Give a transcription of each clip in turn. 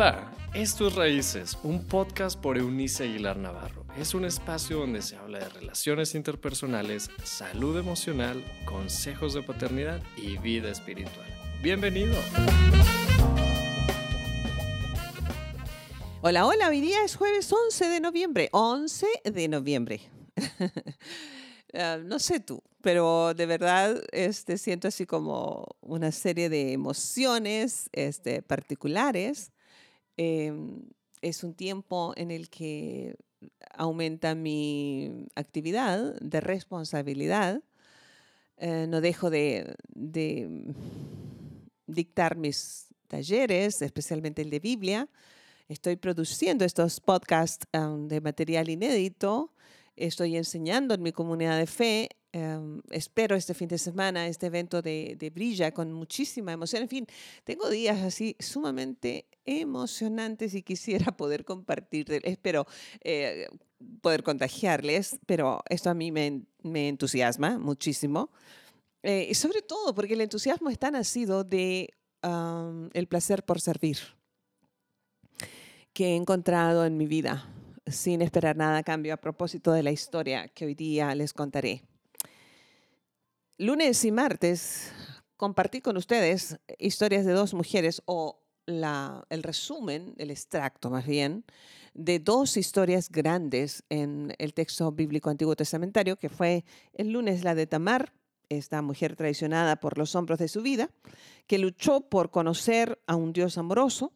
Hola, esto es Raíces, un podcast por Eunice Aguilar Navarro. Es un espacio donde se habla de relaciones interpersonales, salud emocional, consejos de paternidad y vida espiritual. Bienvenido. Hola, hola, hoy día es jueves 11 de noviembre. 11 de noviembre. Ah, no sé tú, pero de verdad este, siento así como una serie de emociones este, particulares. Em, es un tiempo en el que aumenta mi actividad de responsabilidad. Eh, no dejo de, dictar mis talleres, especialmente el de Biblia. Estoy produciendo estos podcasts de material inédito estoy enseñando en mi comunidad de fe. Em, espero este fin de semana este evento de, Brilla con muchísima emoción. En fin, tengo días así sumamente emocionantes y quisiera poder compartir. Espero eh, poder contagiarles, pero esto a mí me, entusiasma muchísimo. Eh, y sobre todo porque el entusiasmo está nacido de el placer por servir que he encontrado en mi vida sin esperar nada a cambio a propósito de la historia que hoy día les contaré. Lunes y martes compartí con ustedes historias de dos mujeres o el resumen, el extracto más bien, de dos historias grandes en el texto bíblico antiguo testamentario, que fue el lunes la de Tamar, esta mujer traicionada por los hombros de su vida, que luchó por conocer a un Dios amoroso.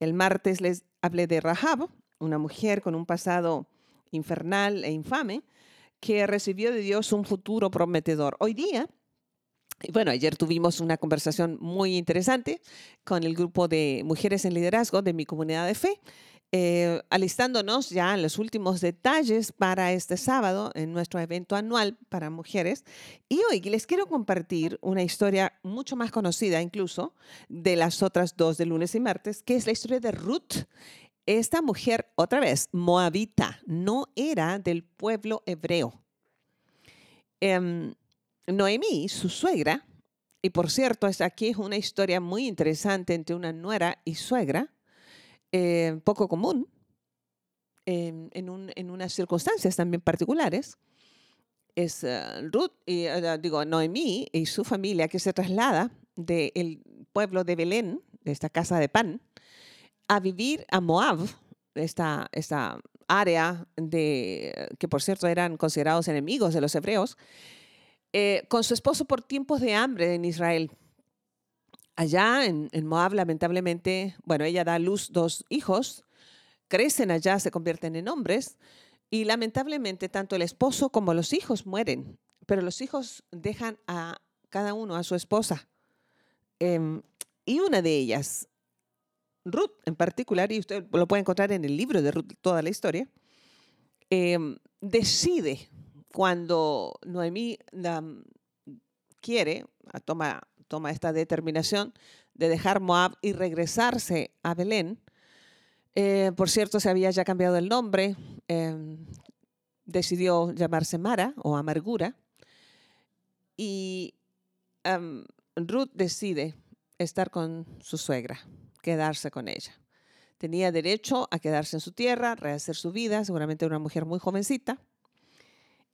El martes les hablé de Rahab, una mujer con un pasado infernal e infame, que recibió de Dios un futuro prometedor. Hoy día, bueno, ayer tuvimos una conversación muy interesante con el grupo de mujeres en liderazgo de mi comunidad de fe, eh, alistándonos ya en los últimos detalles para este sábado en nuestro evento anual para mujeres. Y hoy les quiero compartir una historia mucho más conocida incluso de las otras dos de lunes y martes, que es la historia de Ruth esta mujer, otra vez, moabita, no era del pueblo hebreo. Em, Noemí, su suegra, y por cierto, aquí es una historia muy interesante entre una nuera y suegra, eh, poco común, em, en, unas circunstancias también particulares. Es eh, Ruth, y, eh, digo, Noemí y su familia que se traslada del pueblo de Belén, de esta casa de pan, a vivir a Moab, esta, esta área de, que por cierto eran considerados enemigos de los hebreos, eh, con su esposo por tiempos de hambre en Israel. Allá en, Moab, lamentablemente, bueno, ella da a luz dos hijos, crecen allá, se convierten en hombres, y lamentablemente tanto el esposo como los hijos mueren, pero los hijos dejan a cada uno a su esposa. Em, y una de ellas, Ruth en particular, y usted lo puede encontrar en el libro de Ruth, toda la historia, em, decide cuando Noemí quiere, toma, toma esta determinación de dejar Moab y regresarse a Belén. Eh, por cierto, se había ya cambiado el nombre, em, decidió llamarse Mara o Amargura. Y Ruth decide estar con su suegra quedarse con ella. Tenía derecho a quedarse en su tierra, rehacer su vida, seguramente una mujer muy jovencita,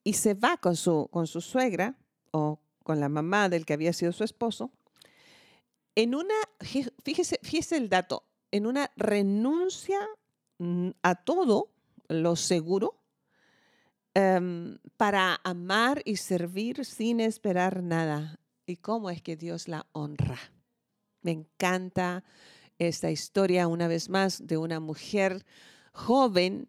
y se va con su, con su suegra o con la mamá del que había sido su esposo, en una, fíjese, fíjese el dato, en una renuncia mm, a todo lo seguro em, para amar y servir sin esperar nada. ¿Y cómo es que Dios la honra? Me encanta esta historia una vez más de una mujer joven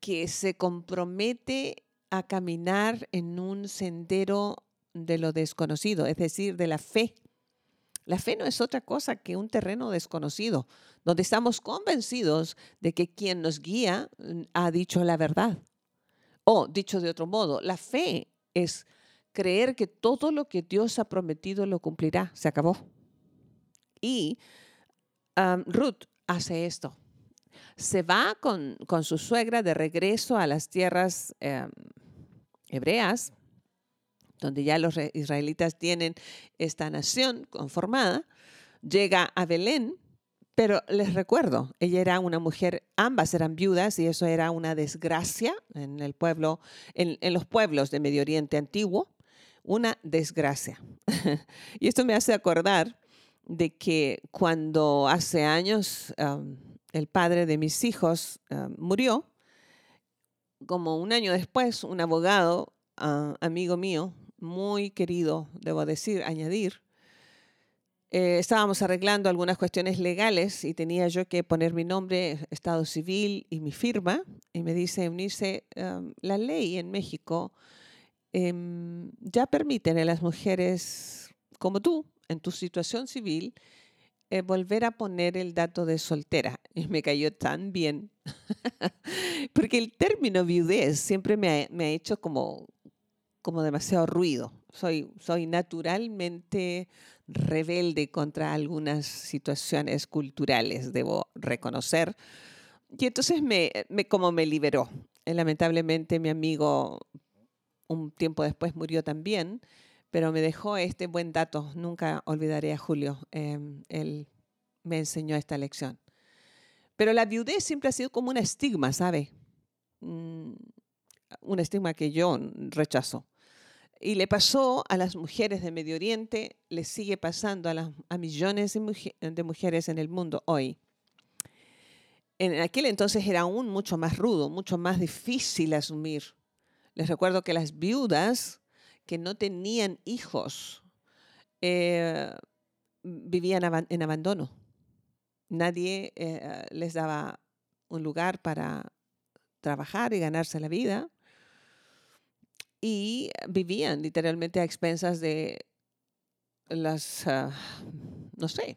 que se compromete a caminar en un sendero de lo desconocido, es decir, de la fe. La fe no es otra cosa que un terreno desconocido, donde estamos convencidos de que quien nos guía mm, ha dicho la verdad. O, dicho de otro modo, la fe es creer que todo lo que Dios ha prometido lo cumplirá. Se acabó. Y Ruth hace esto. Se va con, su suegra de regreso a las tierras em, hebreas, donde ya los israelitas tienen esta nación conformada. Llega a Belén Pero les recuerdo, ella era una mujer, ambas eran viudas y eso era una desgracia en el pueblo, en, los pueblos de Medio Oriente antiguo, una desgracia. y esto me hace acordar de que cuando hace años el padre de mis hijos murió, como un año después, un abogado, ah, amigo mío, muy querido, debo decir, añadir, eh, estábamos arreglando algunas cuestiones legales y tenía yo que poner mi nombre, estado civil y mi firma. Y me dice Eunice, la ley en México em, ya permiten a las mujeres como tú, en tu situación civil, eh, volver a poner el dato de soltera. Y me cayó tan bien. Porque el término viudez siempre me ha, hecho como, como demasiado ruido. Soy, soy naturalmente rebelde contra algunas situaciones culturales, debo reconocer. Y entonces me, me como me liberó. Eh, lamentablemente mi amigo un tiempo después murió también, pero me dejó este buen dato. Nunca olvidaré a Julio. Em, él me enseñó esta lección. Pero la viudez siempre ha sido como un estigma, ¿sabe? Mm, un estigma que yo rechazo. Y le pasó a las mujeres de Medio Oriente, le sigue pasando a, a millones de, mujeres en el mundo hoy. En aquel entonces era aún mucho más rudo, mucho más difícil asumir. Les recuerdo que las viudas que no tenían hijos eh, vivían en abandono. Nadie eh, les daba un lugar para trabajar y ganarse la vida y vivían literalmente a expensas de las, ah, no sé,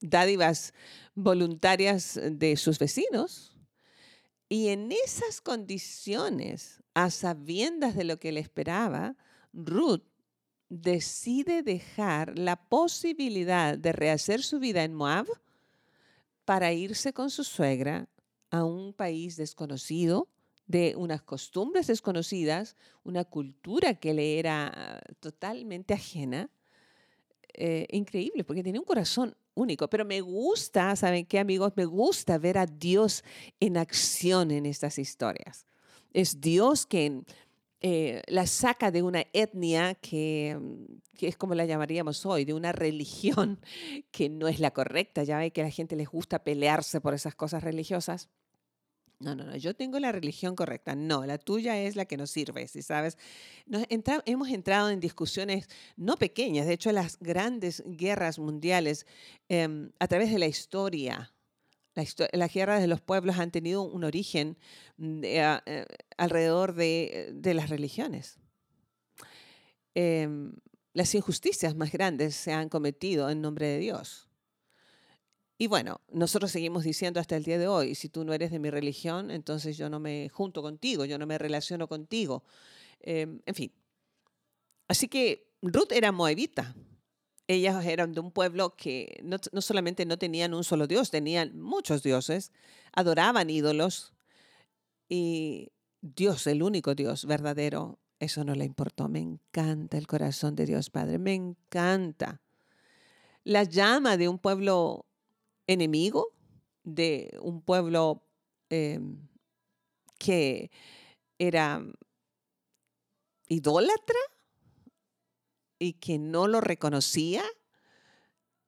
dádivas voluntarias de sus vecinos. Y en esas condiciones, a sabiendas de lo que le esperaba, Ruth decide dejar la posibilidad de rehacer su vida en Moab para irse con su suegra a un país desconocido, de unas costumbres desconocidas, una cultura que le era totalmente ajena. Eh, increíble, porque tiene un corazón único. Pero me gusta, ¿saben qué amigos? Me gusta ver a Dios en acción en estas historias. Es Dios quien eh, la saca de una etnia que, que, es como la llamaríamos hoy, de una religión que no es la correcta. Ya ve que a la gente les gusta pelearse por esas cosas religiosas. No, no, no, yo tengo la religión correcta. No, la tuya es la que nos sirve, si sabes. hemos entrado en discusiones no pequeñas, de hecho las grandes guerras mundiales em, a través de la historia. Las guerras de los pueblos han tenido un origen mm, ah, eh, alrededor de, las religiones. Em, las injusticias más grandes se han cometido en nombre de Dios. Y bueno, nosotros seguimos diciendo hasta el día de hoy, si tú no eres de mi religión, entonces yo no me junto contigo, yo no me relaciono contigo. Em, en fin. Así que Ruth era moabita. Ellas eran de un pueblo que no, no solamente no tenían un solo Dios, tenían muchos dioses, adoraban ídolos y Dios, el único Dios verdadero, eso no le importó. Me encanta el corazón de Dios Padre, me encanta. La llama de un pueblo enemigo de un pueblo em, que era idólatra y que no lo reconocía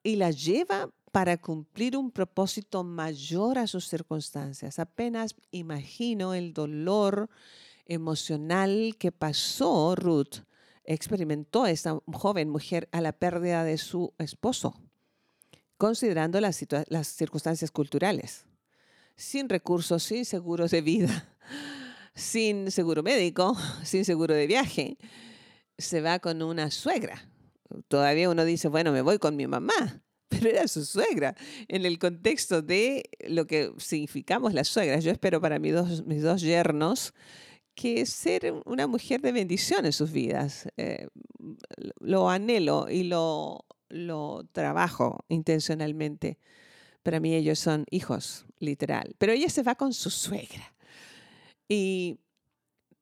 y la lleva para cumplir un propósito mayor a sus circunstancias. Apenas imagino el dolor emocional que pasó Ruth, experimentó esta joven mujer a la pérdida de su esposo considerando las, circunstancias culturales. Sin recursos, sin seguros de vida, sin seguro médico, sin seguro de viaje, se va con una suegra. Todavía uno dice, bueno, me voy con mi mamá, pero era su suegra. En el contexto de lo que significamos las suegras, yo espero para mis dos, mis dos yernos que ser una mujer de bendición en sus vidas. Eh, lo anhelo y lo, lo trabajo intencionalmente. Para mí ellos son hijos, literal. Pero ella se va con su suegra. Y,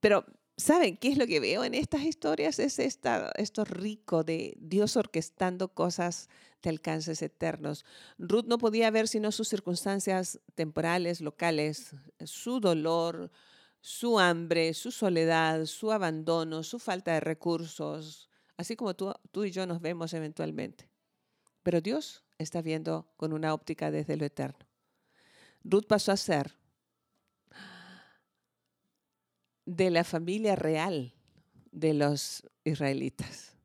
pero ¿Saben qué es lo que veo en estas historias? Es esta, esto rico de Dios orquestando cosas de alcances eternos. Ruth no podía ver sino sus circunstancias temporales, locales, su dolor, su hambre, su soledad, su abandono, su falta de recursos, así como tú, tú y yo nos vemos eventualmente. Pero Dios está viendo con una óptica desde lo eterno. Ruth pasó a ser de la familia real de los israelitas,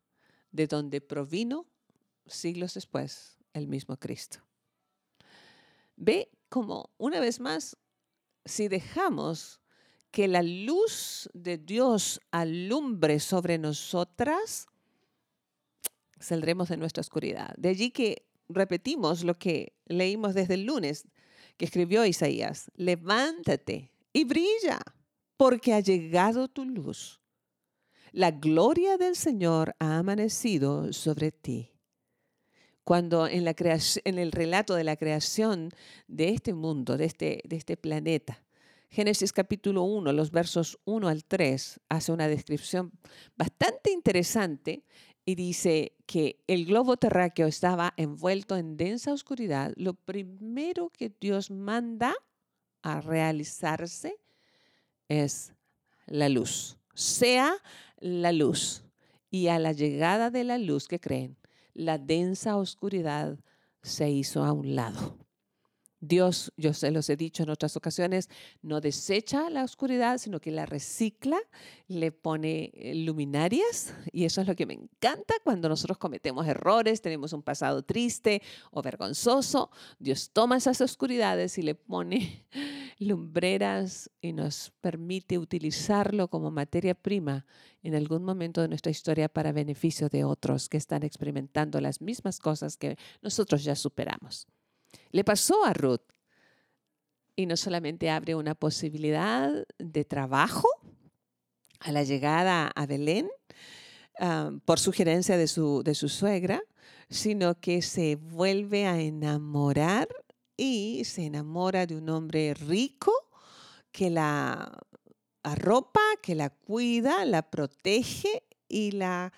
de donde provino siglos después el mismo Cristo. Ve como, una vez más, si dejamos que la luz de Dios alumbre sobre nosotras, saldremos de nuestra oscuridad. De allí que repetimos lo que leímos desde el lunes que escribió Isaías. Levántate y brilla porque ha llegado tu luz. La gloria del Señor ha amanecido sobre ti. Cuando en, el relato de la creación de este mundo, de este, este planeta, Génesis capítulo 1, los versos 1 al 3, hace una descripción bastante interesante y dice que el globo terráqueo estaba envuelto en densa oscuridad. Lo primero que Dios manda a realizarse es la luz, sea la luz. Y a la llegada de la luz, que creen? La densa oscuridad se hizo a un lado. Dios, yo se los he dicho en otras ocasiones, no desecha la oscuridad, sino que la recicla, le pone eh, luminarias y eso es lo que me encanta cuando nosotros cometemos errores, tenemos un pasado triste o vergonzoso. Dios toma esas oscuridades y le pone lumbreras y nos permite utilizarlo como materia prima en algún momento de nuestra historia para beneficio de otros que están experimentando las mismas cosas que nosotros ya superamos. Le pasó a Ruth. Y no solamente abre una posibilidad de trabajo a la llegada a Belén ah, por sugerencia de su, de su suegra, sino que se vuelve a enamorar y se enamora de un hombre rico que la arropa, que la cuida, la protege y la,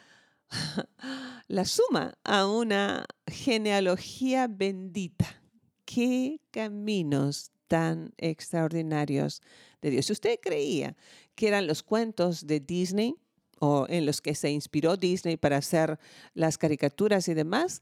la suma a una genealogía bendita qué caminos tan extraordinarios de Dios. Si usted creía que eran los cuentos de Disney o en los que se inspiró Disney para hacer las caricaturas y demás,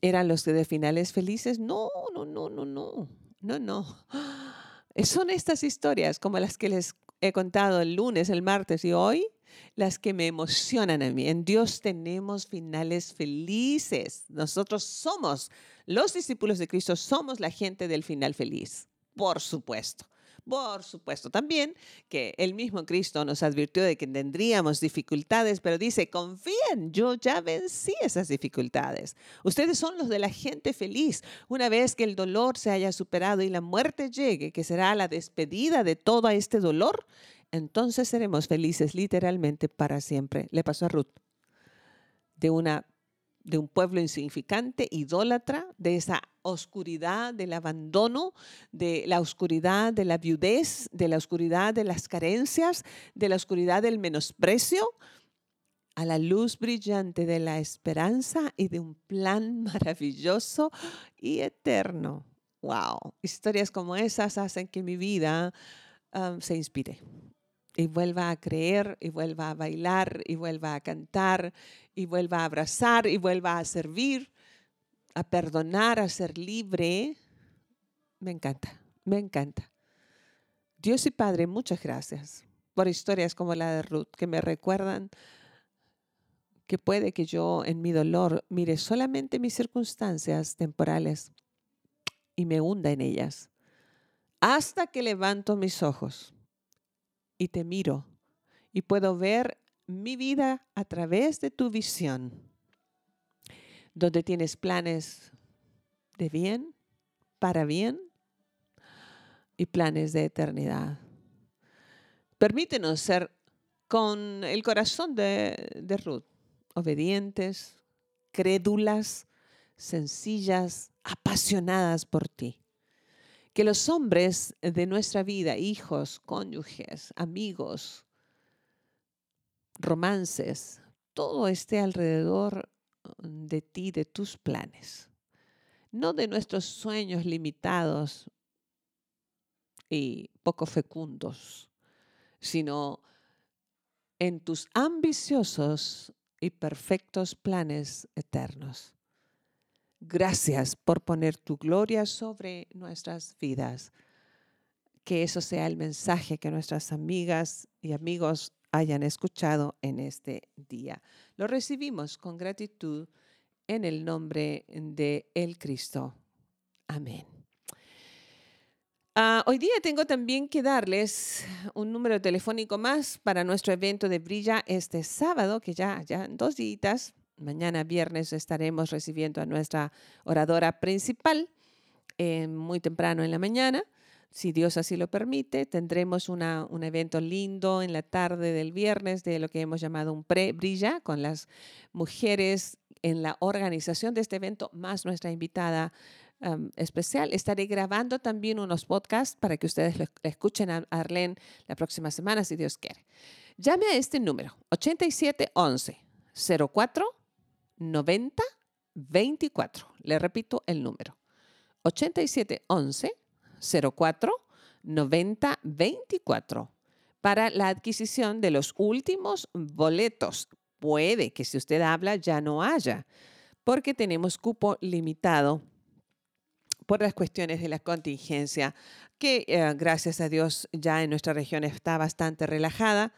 eran los de finales felices, no, no, no, no, no, no, no. Son estas historias como las que les he contado el lunes, el martes y hoy, las que me emocionan a mí. En Dios tenemos finales felices. Nosotros somos los discípulos de Cristo, somos la gente del final feliz, por supuesto. Por supuesto, también que el mismo Cristo nos advirtió de que tendríamos dificultades, pero dice, confíen, yo ya vencí esas dificultades. Ustedes son los de la gente feliz. Una vez que el dolor se haya superado y la muerte llegue, que será la despedida de todo este dolor, entonces seremos felices literalmente para siempre. Le pasó a Ruth de una de un pueblo insignificante, idólatra, de esa oscuridad del abandono, de la oscuridad de la viudez, de la oscuridad de las carencias, de la oscuridad del menosprecio, a la luz brillante de la esperanza y de un plan maravilloso y eterno. Wow, historias como esas hacen que mi vida um, se inspire y vuelva a creer y vuelva a bailar y vuelva a cantar y vuelva a abrazar y vuelva a servir, a perdonar, a ser libre. Me encanta, me encanta. Dios y Padre, muchas gracias por historias como la de Ruth que me recuerdan que puede que yo en mi dolor mire solamente mis circunstancias temporales y me hunda en ellas, hasta que levanto mis ojos y te miro y puedo ver mi vida a través de tu visión, donde tienes planes de bien, para bien y planes de eternidad. Permítenos ser con el corazón de, Ruth, obedientes, crédulas, sencillas, apasionadas por ti que los hombres de nuestra vida, hijos, cónyuges, amigos, romances, todo esté alrededor de ti, de tus planes, no de nuestros sueños limitados y poco fecundos, sino en tus ambiciosos y perfectos planes eternos. Gracias por poner tu gloria sobre nuestras vidas. Que eso sea el mensaje que nuestras amigas y amigos hayan escuchado en este día. Lo recibimos con gratitud en el nombre de el Cristo. Amén. Ah, hoy día tengo también que darles un número telefónico más para nuestro evento de Brilla este sábado, que ya, ya en dos días, mañana viernes estaremos recibiendo a nuestra oradora principal eh, muy temprano en la mañana. Si Dios así lo permite, tendremos un evento lindo en la tarde del viernes de lo que hemos llamado un pre-brilla con las mujeres en la organización de este evento, más nuestra invitada especial. Estaré grabando también unos podcasts para que ustedes escuchen a Arlene la próxima semana, si Dios quiere. Llame a este número, 8711 04 90 24. Le repito el número, 8711 04 90 24 para la adquisición de los últimos boletos. Puede que si usted habla ya no haya, porque tenemos cupo limitado por las cuestiones de la contingencia, que eh, gracias a Dios ya en nuestra región está bastante relajada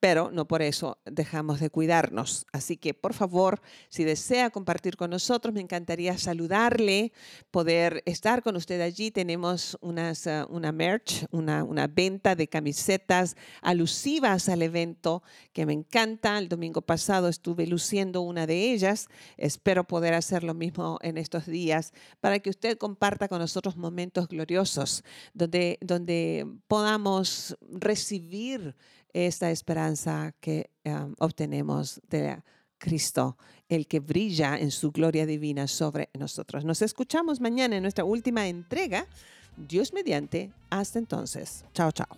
pero no por eso dejamos de cuidarnos. Así que, por favor, si desea compartir con nosotros, me encantaría saludarle, poder estar con usted allí. Tenemos unas, ah, una merch, una, una venta de camisetas alusivas al evento que me encanta. El domingo pasado estuve luciendo una de ellas. Espero poder hacer lo mismo en estos días para que usted comparta con nosotros momentos gloriosos donde, donde podamos recibir esta esperanza que obtenemos de Cristo, el que brilla en su gloria divina sobre nosotros. Nos escuchamos mañana en nuestra última entrega. Dios mediante. Hasta entonces. Chao, chao.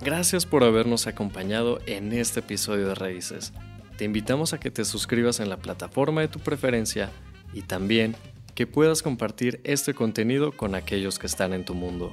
Gracias por habernos acompañado en este episodio de Raíces. Te invitamos a que te suscribas en la plataforma de tu preferencia y también que puedas compartir este contenido con aquellos que están en tu mundo.